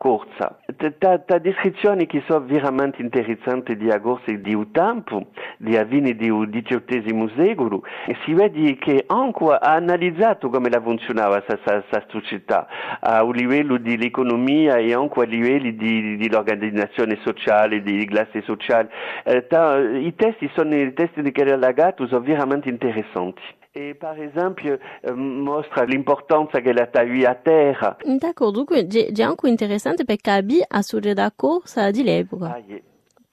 corsa. Ta descrizioni che sono veramente interessanti di agorsi di un tempo, di avvini un diciottesimo secolo, si vede che anche ha analizzato come la funzionava questa società, a un livello dell'economia e anche a livello di, di l'organizzazione sociale, di classe sociale. Eh, I testi sono i testi di Keralagato sono veramente interessanti. E per esempio eh, mostra l'importanza che la taglia a terra. D'accord, dunque è anche interessante perché abbi a suggerire da corsa di l'epoca. Ah, yeah.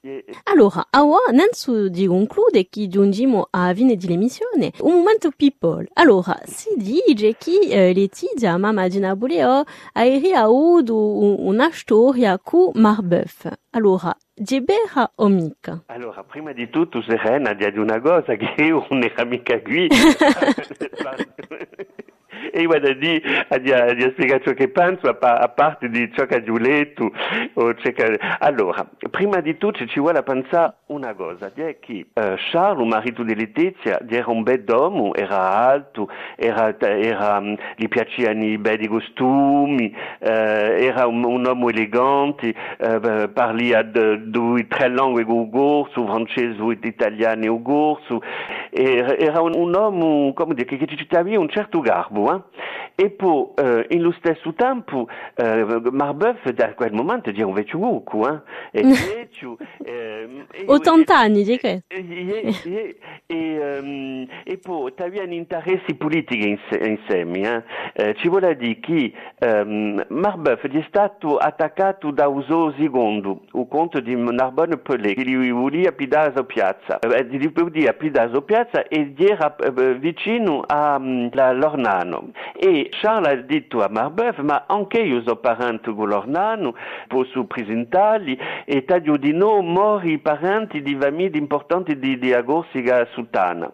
Yeah. Allora, ora innanzi di conclude che giungiamo a fine dell'emissione, un momento people. Allora, si dice che eh, Letizia, mamma di Naboleo, ha avuto una storia con Marbeuf. Allora, di vera o mica? Allora, prima di tutto, Serena, di una cosa che io non era mica qui. e di, di, di spiegare ciò che a, parte di ciò che ho letto o ciò che... allora prima di tutto ci vuole pensare una cosa è che uh, Charles il marito di Letizia era un bel uomo era alto era, era, um, gli piacevano i belli costumi uh, era un, un, uomo elegante uh, parlia due tre lingue corso francese italiano era un, un uomo dire che ci aveva un certo garbo eh? E poi, eh, in lo stesso tempo, eh, Marbeuf da quel momento era un vecchio uomo, eh? E vecchio... Eh, 80 anni, di che? E, e, e, e poi, aveva interessi politici insieme, eh? Ci vuole dire che um, Marbeuf è stato attaccato da Uso II, il conto di Narbonne Pelé, che gli voleva pidare la piazza. Gli voleva pidare la piazza e era vicino a Lornano. E Charles ha detto a Marbeuf, ma anche io sono parente con l'Ornano, posso presentarli, e taglio di no mori parenti di famiglie importanti di, di Agorsiga Sultana.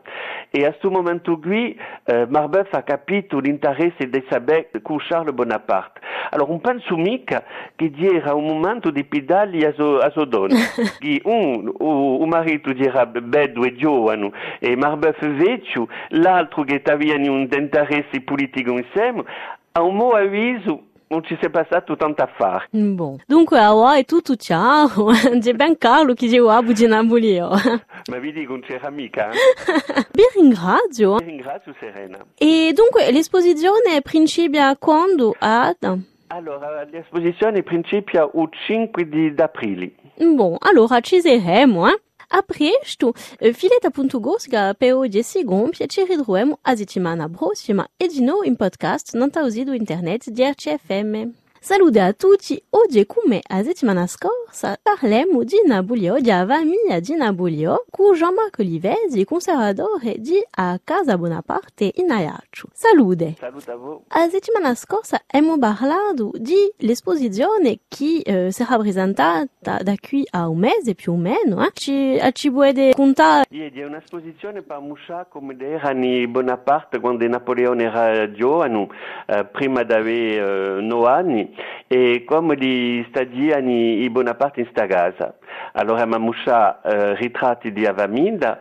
E a questo momento qui, eh, Marbeuf ha capito l'interesse di sapere con Charles Bonaparte. Allora, un penso mica che era un momento di pedali a sua so donna, che un, un marito era bello e giovane, e Marbeuf vecchio, l'altro che aveva un interesse politico insieme, a un mio avviso, non ci si è passato tanto a fare. Bon. Dunque, ora è tutto chiaro. C'è ben Carlo che dice Abu di Nabolio. Ma vi dico, non c'era mica. Vi ringrazio. Vi ringrazio, Serena. E dunque, l'esposizione principia quando? Ad? Allora, l'esposizione principia il 5 di aprile. Bon, allora ci saremo, eh? A presto, fileta punto gorska peo de sigom piacere droemo a settimana prossima e di nou in podcast non tausido internet di RCFM. Salute a tutti, oggi come a settimana scorsa parliamo di Nabolio, di famiglia di Nabolio, con Jean-Marc Olivesi, conservatore di a Casa Bonaparte in Ajaccio. Salute! Salute a voi! A settimana scorsa abbiamo parlato di l'esposizione che eh, sarà presentata da qui a un mese più o meno. Eh? Ci, ci puoi contare? È un'esposizione per mostrare come erano Bonaparte quando Napoleone era giovane, eh, prima di avere eh, 9 anni e come gli stagiani i Bonaparte in sta casa. Allora mostrato eh, ritratti di Avaminda,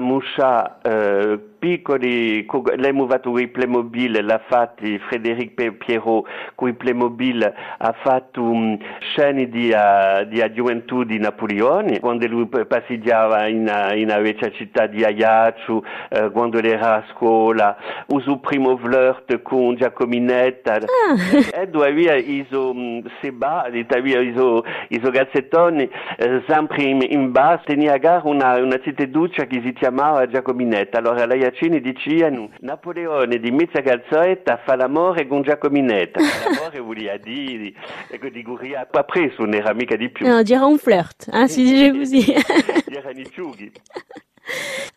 mostrato eh, piccoli, fatto con i Playmobil, l'ha fatto Frédéric Pierrot con i Playmobil, ha fatto um, scene di, uh, di gioventù di Napoleone, quando lui passeggiava in, in una città di Ajaccio, uh, quando era a scuola, il suo primo flirt con Giacominetta, Ah. e dove aveva i suoi seba, aveva i suoi gazzettoni, eh, sempre in, in basso, tenia a gara una, una che si chiamava Giacominetta, allora lei Iacini dicevano Napoleone di mezza calzetta fa l'amore con Giacominetta. l'amore voleva dire, ecco, di guria pas preso, non era mica di più. No, dire un flirt, hein, si dice così. Erano i ciughi.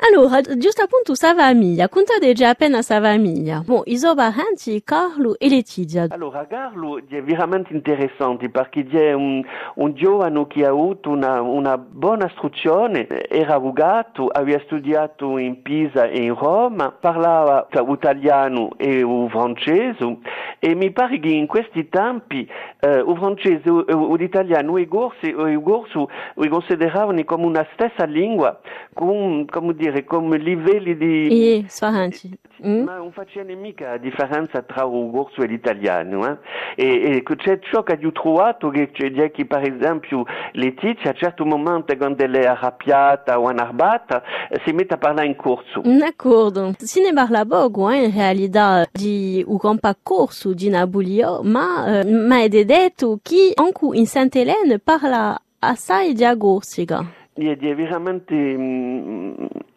Allora, giusto appunto sa famiglia, contate già appena sa famiglia. Bon, i suoi parenti, Carlo e Letizia. Allora, Carlo è veramente interessante perché è un, un giovane che ha avuto una, una buona istruzione, era avvocato, aveva studiato in Pisa e in Roma, parlava italiano e francese e mi pare che in questi tempi eh, il francese l'italiano e il corso li consideravano come una stessa lingua, con, come dire, come livelli di... E sfaranti. Mm? Ma non faceva mica differenza tra il corso e l'italiano. Eh? E, e c'è ciò che ho trovato che, che per esempio Letizia a un certo momento quando è arrabbiata o arrabbiata si mette a parlare in corso. D'accordo. Si ne parla poco eh, in realtà di un gran percorso di Nabulio, ma, eh, ma è detto che anche in Sant'Elena parla assai di agorsica. È veramente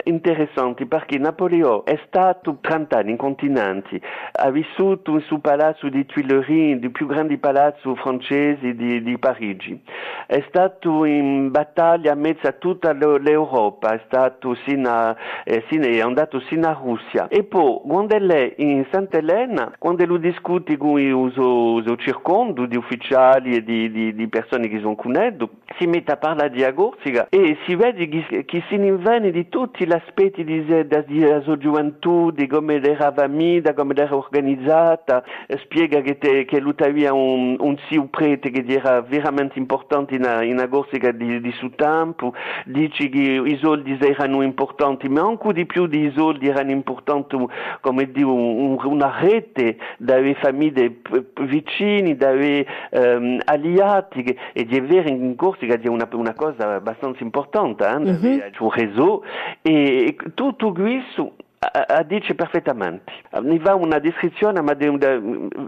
interessante perché Napoleone è stato 30 anni in continenti, ha vissuto in suo palazzo di Tuileries, il più grande palazzo francese di, di Parigi, è stato in battaglia in mezzo a tutta l'Europa, è stato sino a, eh, sino, è andato sino a Russia. E poi quando è in Sant'Elena, quando lui discute con il suo, circondo di ufficiali e di, di, di persone che sono conosciute, si mette a parlare di agorsica e si vede che, che si invene di tutti gli aspetti della sua gioventù, di come era famiglia, come era organizzata, spiega che, te, che lui aveva un, un zio prete che era veramente importante in, in agorsica di, di suo tempo, dice che i soldi erano importanti, ma anche di più di soldi erano importanti come dire, un, una rete dalle famiglie vicine, dalle um, alleati e di avere in Corsica una, una cosa abbastanza importante, eh, mm-hmm. suo réseau e tutto questo a, dice perfettamente. Ne va una descrizione ma de, de,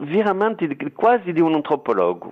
veramente quasi di un antropologo.